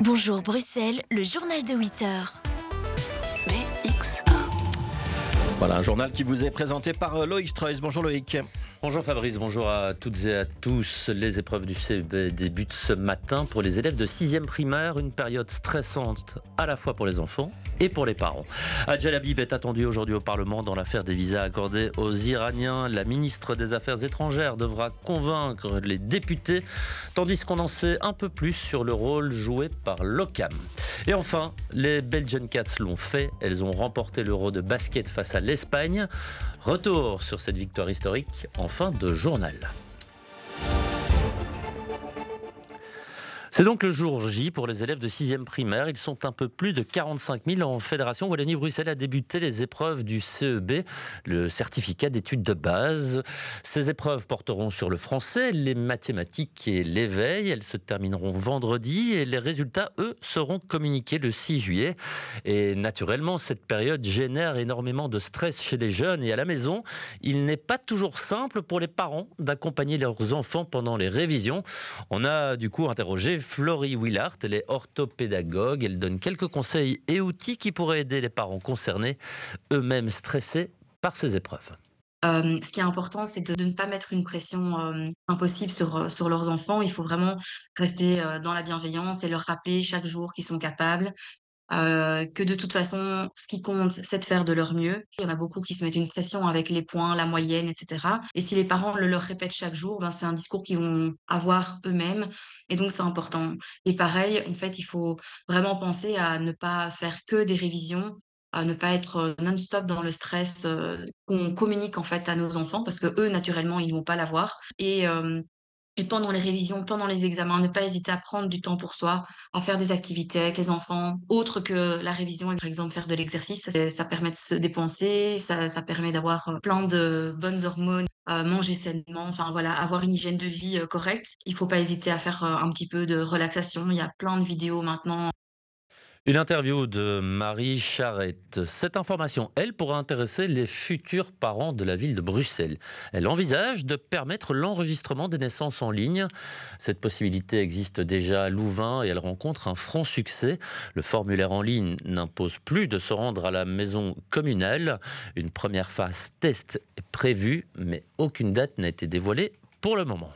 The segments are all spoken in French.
Bonjour Bruxelles, le journal de 8 heures. BX1. Voilà, un journal qui vous est présenté par euh, Loïc Streuss. Bonjour Loïc. Bonjour Fabrice, bonjour à toutes et à tous. Les épreuves du CEB débutent ce matin pour les élèves de 6e primaire, une période stressante à la fois pour les enfants et pour les parents. Adjel Habib est attendu aujourd'hui au Parlement dans l'affaire des visas accordés aux Iraniens. La ministre des Affaires étrangères devra convaincre les députés, tandis qu'on en sait un peu plus sur le rôle joué par l'OCAM. Et enfin, les Belgian Cats l'ont fait. Elles ont remporté l'Euro de basket face à l'Espagne. Retour sur cette victoire historique en fin de journal. C'est donc le jour J pour les élèves de 6e primaire. Ils sont un peu plus de 45 000 en fédération. Wallonie-Bruxelles a débuté les épreuves du CEB, le certificat d'études de base. Ces épreuves porteront sur le français, les mathématiques et l'éveil. Elles se termineront vendredi et les résultats, eux, seront communiqués le 6 juillet. Et naturellement, cette période génère énormément de stress chez les jeunes et à la maison. Il n'est pas toujours simple pour les parents d'accompagner leurs enfants pendant les révisions. On a du coup interrogé Florie Willard. Elle est orthopédagogue. Elle donne quelques conseils et outils qui pourraient aider les parents concernés, eux-mêmes stressés par ces épreuves. Euh, ce qui est important, c'est de, ne pas mettre une pression euh, impossible sur, sur leurs enfants. Il faut vraiment rester euh, dans la bienveillance et leur rappeler chaque jour qu'ils sont capables, euh, que de toute façon, ce qui compte, c'est de faire de leur mieux. Il y en a beaucoup qui se mettent une pression avec les points, la moyenne, etc. Et si les parents le leur répètent chaque jour, ben, c'est un discours qu'ils vont avoir eux-mêmes. Et donc, c'est important. Et pareil, en fait, il faut vraiment penser à ne pas faire que des révisions, à ne pas être euh, non-stop dans le stress euh, qu'on communique en fait à nos enfants, parce que eux, naturellement, ils ne vont pas l'avoir. Et euh, et pendant les révisions, pendant les examens, ne pas hésiter à prendre du temps pour soi, à faire des activités avec les enfants, autres que la révision, par exemple faire de l'exercice. Ça, permet de se dépenser, ça, permet d'avoir euh, plein de bonnes hormones, euh, manger sainement, enfin voilà, avoir une hygiène de vie euh, correcte. Il faut pas hésiter à faire un petit peu de relaxation. Il y a plein de vidéos maintenant Une interview de Marie Charette. Cette information, elle, pourra intéresser les futurs parents de la ville de Bruxelles. Elle envisage de permettre l'enregistrement des naissances en ligne. Cette possibilité existe déjà à Louvain et elle rencontre un franc succès. Le formulaire en ligne n'impose plus de se rendre à la maison communale. Une première phase test est prévue, mais aucune date n'a été dévoilée pour le moment.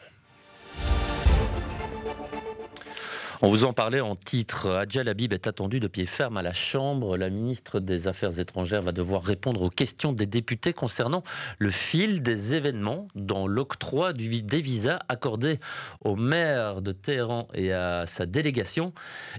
On vous en parlait en titre. Adjel Habib est attendu de pied ferme à la Chambre. La ministre des Affaires étrangères va devoir répondre aux questions des députés concernant le fil des événements dans l'octroi des visas accordés au maire de Téhéran et à sa délégation.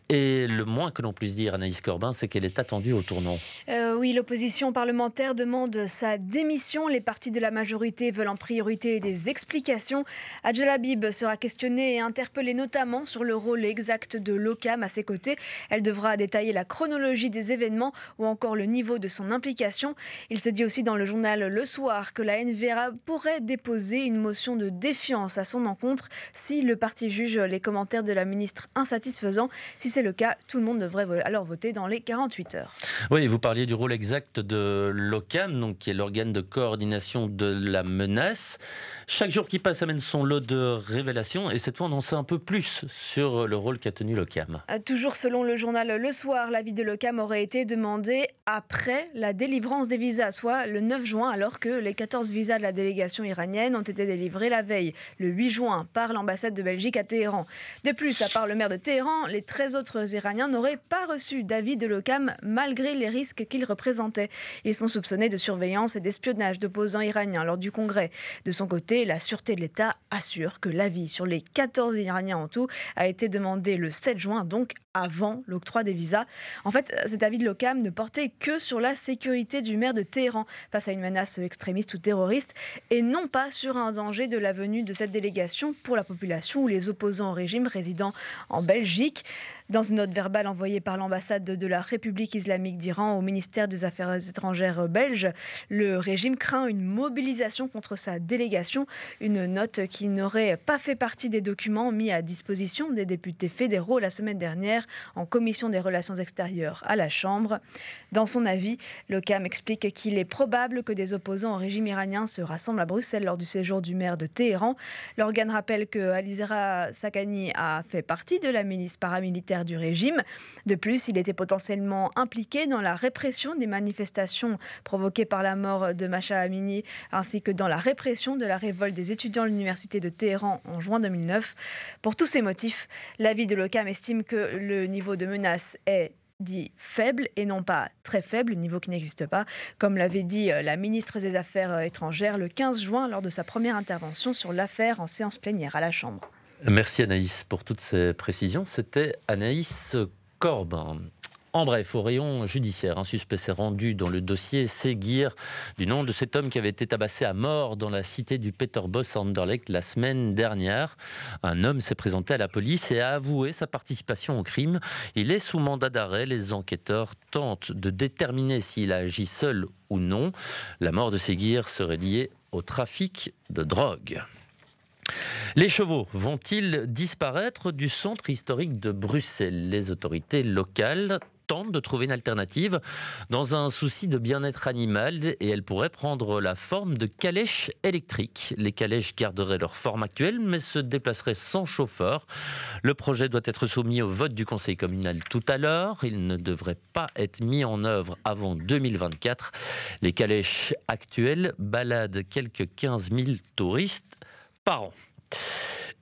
Et le moins que l'on puisse dire, Anaïs Corbin, c'est qu'elle est attendue au tournant. Euh, oui, l'opposition parlementaire demande sa démission. Les partis de la majorité veulent en priorité des explications. Adjel Habib sera questionnée et interpellée notamment sur le rôle exact de l'OCAM à ses côtés. Elle devra détailler la chronologie des événements ou encore le niveau de son implication. Il se dit aussi dans le journal Le Soir que la NVRA pourrait déposer une motion de défiance à son encontre si le parti juge les commentaires de la ministre insatisfaisants. Si c'est le cas, tout le monde devrait alors voter dans les 48 heures. Oui, vous parliez du rôle exact de l'OCAM, qui est l'organe de coordination de la menace. Chaque jour qui passe amène son lot de révélations et cette fois on en sait un peu plus sur le rôle qu'a tenu l'OCAM. Euh, Toujours selon le journal Le Soir, l'avis de l'OCAM aurait été demandé après la délivrance des visas, soit le 9 juin, alors que les 14 visas de la délégation iranienne ont été délivrés la veille, le 8 juin, par l'ambassade de Belgique à Téhéran. De plus, à part le maire de Téhéran, les 13 autres Iraniens n'auraient pas reçu d'avis de l'OCAM malgré les risques qu'ils représentaient. Ils sont soupçonnés de surveillance et d'espionnage d'opposants iraniens lors du congrès. De son côté, la sûreté de l'État assure que l'avis sur les 14 Iraniens en tout a été demandé le 7 juin, donc avant l'octroi des visas. En fait, cet avis de l'OCAM ne portait que sur la sécurité du maire de Téhéran face à une menace extrémiste ou terroriste et non pas sur un danger de la venue de cette délégation pour la population ou les opposants au régime résidant en Belgique. Dans une note verbale envoyée par l'ambassade de la République islamique d'Iran au ministère des Affaires étrangères belge, le régime craint une mobilisation contre sa délégation, une note qui n'aurait pas fait partie des documents mis à disposition des députés fédéraux la semaine dernière en commission des relations extérieures à la Chambre. Dans son avis, le CAM explique qu'il est probable que des opposants au régime iranien se rassemblent à Bruxelles lors du séjour du maire de Téhéran. L'organe rappelle que Alizera Sakani a fait partie de la milice paramilitaire du régime. De plus, il était potentiellement impliqué dans la répression des manifestations provoquées par la mort de Macha Amini, ainsi que dans la répression de la révolte des étudiants de l'université de Téhéran en juin 2009. Pour tous ces motifs, l'avis de l'OCAM estime que le niveau de menace est dit faible et non pas très faible, niveau qui n'existe pas, comme l'avait dit euh, la ministre des Affaires euh, étrangères le 15 juin lors de sa première intervention sur l'affaire en séance plénière à la Chambre. Merci Anaïs pour toutes ces précisions. C'était Anaïs Corbin. En bref, au rayon judiciaire, un suspect s'est rendu dans le dossier Seguir, du nom de cet homme qui avait été tabassé à mort dans la cité du Peterboss à Anderlecht la semaine dernière. Un homme s'est présenté à la police et a avoué sa participation au crime. Il est sous mandat d'arrêt. Les enquêteurs tentent de déterminer s'il a agi seul ou non. La mort de Seguir serait liée au trafic de drogue. Les chevaux vont-ils disparaître du centre historique de Bruxelles? Les autorités locales tente de trouver une alternative dans un souci de bien-être animal et elle pourrait prendre la forme de calèches électriques. Les calèches garderaient leur forme actuelle mais se déplaceraient sans chauffeur. Le projet doit être soumis au vote du conseil communal tout à l'heure. Il ne devrait pas être mis en œuvre avant 2024. Les calèches actuelles baladent quelques 15 000 touristes par an.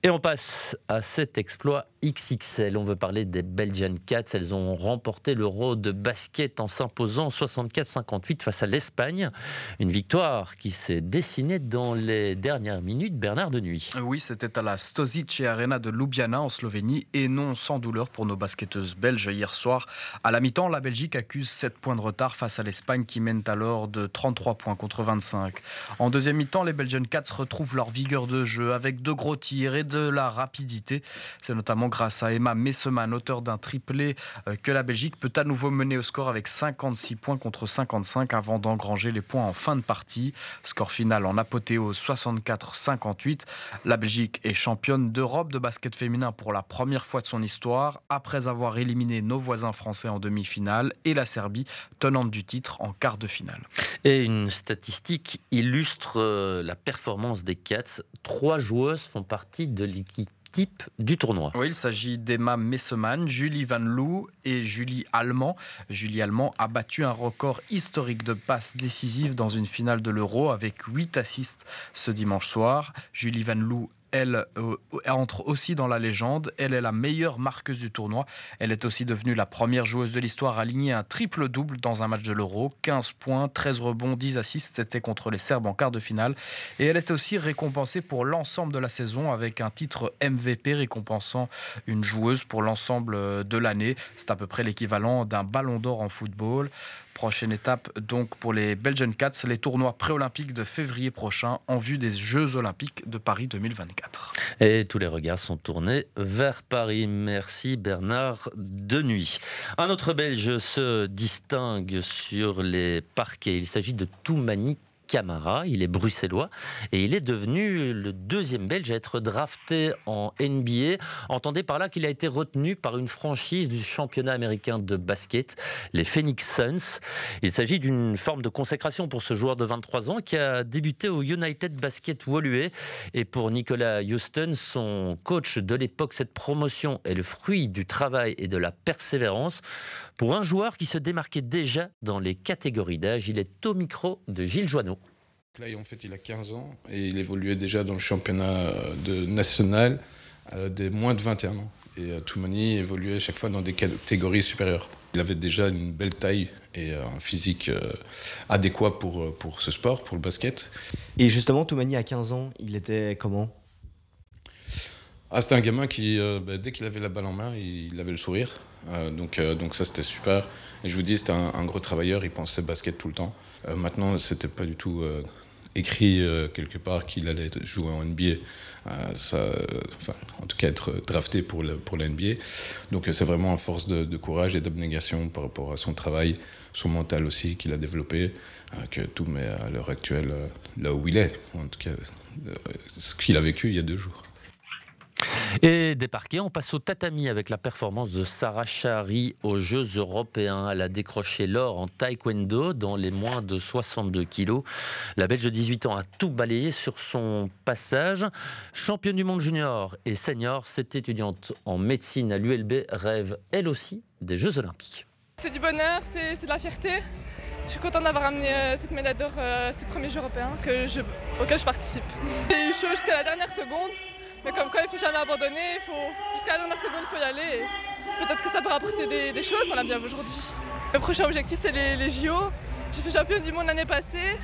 Et on passe à cet exploit XXL. On veut parler des Belgian Cats. Elles ont remporté l'Euro de basket en s'imposant 64-58 face à l'Espagne. Une victoire qui s'est dessinée dans les dernières minutes. Bernard de Nuit. Oui, c'était à la Stosice Arena de Ljubljana en Slovénie et non sans douleur pour nos basketteuses belges hier soir. À la mi-temps, la Belgique accuse 7 points de retard face à l'Espagne qui mène alors de 33 points contre 25. En deuxième mi-temps, les Belgian Cats retrouvent leur vigueur de jeu avec de gros tirs et la rapidité. C'est notamment grâce à Emma Messeman, auteur d'un triplé, euh, que la Belgique peut à nouveau mener au score avec 56 points contre 55 avant d'engranger les points en fin de partie. Score final en apothéose 64-58. La Belgique est championne d'Europe de basket féminin pour la première fois de son histoire, après avoir éliminé nos voisins français en demi-finale et la Serbie, tenante du titre en quart de finale. Et une statistique illustre euh, la performance des Cats. Trois joueuses font partie de l'équipe du tournoi. Oui, il s'agit d'Emma Messeman, Julie Van Loo et Julie Allemand. Julie Allemand a battu un record historique de passes décisives dans une finale de l'Euro avec 8 assists ce dimanche soir. Julie Van Loo elle euh, entre aussi dans la légende. Elle est la meilleure marqueuse du tournoi. Elle est aussi devenue la première joueuse de l'histoire à aligner un triple-double dans un match de l'Euro. 15 points, 13 rebonds, 10 assists. C'était contre les Serbes en quart de finale. Et elle est aussi récompensée pour l'ensemble de la saison avec un titre MVP récompensant une joueuse pour l'ensemble de l'année. C'est à peu près l'équivalent d'un ballon d'or en football. Prochaine étape donc pour les Belgian Cats, les tournois préolympiques de février prochain en vue des Jeux olympiques de Paris 2024. Et tous les regards sont tournés vers Paris. Merci Bernard de nuit. Un autre Belge se distingue sur les parquets. Il s'agit de Toumani Il est bruxellois et il est devenu le deuxième Belge à être drafté en NBA. Entendez par là qu'il a été retenu par une franchise du championnat américain de basket, les Phoenix Suns. Il s'agit d'une forme de consécration pour ce joueur de 23 ans qui a débuté au United Basket Woluwe. Et pour Nicolas Houston, son coach de l'époque, cette promotion est le fruit du travail et de la persévérance. Pour un joueur qui se démarquait déjà dans les catégories d'âge, il est au micro de Gilles Joanneau. Là, en fait, il a 15 ans et il évoluait déjà dans le championnat euh, de national euh, des moins de 21 ans. Et euh, Toumani évoluait chaque fois dans des catégories supérieures. Il avait déjà une belle taille et un physique adéquat pour, pour ce sport, pour le basket. Et justement, Toumani, à 15 ans, il était comment? Ah, C'était un gamin qui, bah, dès qu'il avait la balle en main, il, avait le sourire. donc, donc ça, c'était super. Et je vous dis, c'était un, gros travailleur, il pensait basket tout le temps. Euh, maintenant, c'était pas du tout euh, écrit euh, quelque part qu'il allait jouer en NBA. Ça, en tout cas, être drafté pour, le, pour la NBA. Donc, c'est vraiment une force de, courage et d'abnégation par rapport à son travail, son mental aussi qu'il a développé, que tout met à l'heure actuelle là où il est. En tout cas, ce qu'il a vécu il y a deux jours. Et des parquets, on passe au tatami avec la performance de Sarah Chari aux Jeux européens. Elle a décroché l'or en taekwondo dans les moins de 62 kilos. La Belge de 18 ans a tout balayé sur son passage. Championne du monde junior et senior, cette étudiante en médecine à l'ULB rêve elle aussi des Jeux olympiques. C'est du bonheur, c'est de la fierté. Je suis contente d'avoir amené euh, cette médaille d'or euh, ces premiers Jeux européens auxquels je participe. J'ai eu chaud jusqu'à la dernière seconde. Mais comme quoi, il ne faut jamais abandonner, il faut, jusqu'à la dernière seconde, il faut y aller. Peut-être que ça pourra apporter des, choses, on l'a bien aujourd'hui. Le prochain objectif, c'est les, JO. J'ai fait champion du monde l'année passée.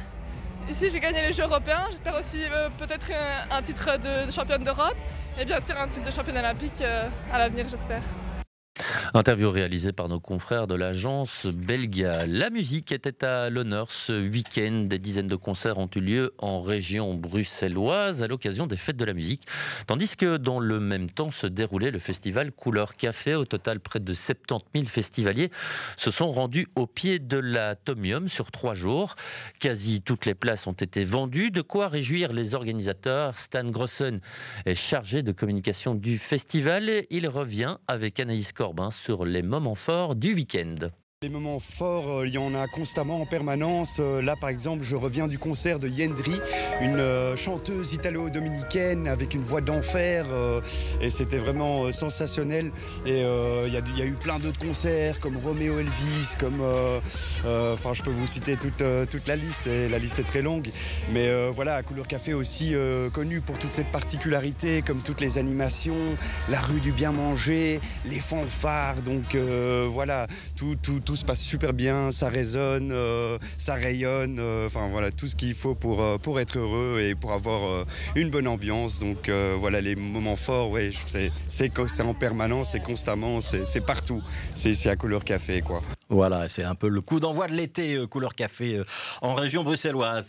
Ici, j'ai gagné les Jeux européens. J'espère aussi euh, peut-être un, titre de, championne d'Europe et bien sûr un titre de championne olympique euh, à l'avenir, j'espère. Interview réalisée par nos confrères de l'agence Belga. La musique était à l'honneur ce week-end. Des dizaines de concerts ont eu lieu en région bruxelloise à l'occasion des fêtes de la musique. Tandis que dans le même temps se déroulait le festival Couleur Café. Au total, près de 70 000 festivaliers se sont rendus au pied de l'Atomium sur trois jours. Quasi toutes les places ont été vendues. De quoi réjouir les organisateurs. Stan Grossen est chargé de communication du festival. Il revient avec Anaïs Corbin sur les moments forts du week-end. Les moments forts, euh, il y en a constamment en permanence. Euh, là, par exemple, je reviens du concert de Yendri, une euh, chanteuse italo-dominicaine avec une voix d'enfer. Et c'était vraiment sensationnel. Et il y, a eu plein d'autres concerts comme Romeo Elvis, comme. Enfin, je peux vous citer toute, toute la liste. Et la liste est très longue. Mais voilà, Couleur Café aussi connu pour toutes ses particularités, comme toutes les animations, la rue du bien manger, les fanfares. Donc voilà, tout, tout tout se passe super bien, ça résonne, euh, ça rayonne, euh, enfin voilà, tout ce qu'il faut pour, euh, être heureux et pour avoir une bonne ambiance. Donc voilà, les moments forts, c'est en permanence, c'est constamment, c'est partout. C'est à couleur café, quoi. Voilà, c'est un peu le coup d'envoi de l'été, couleur café, en région bruxelloise.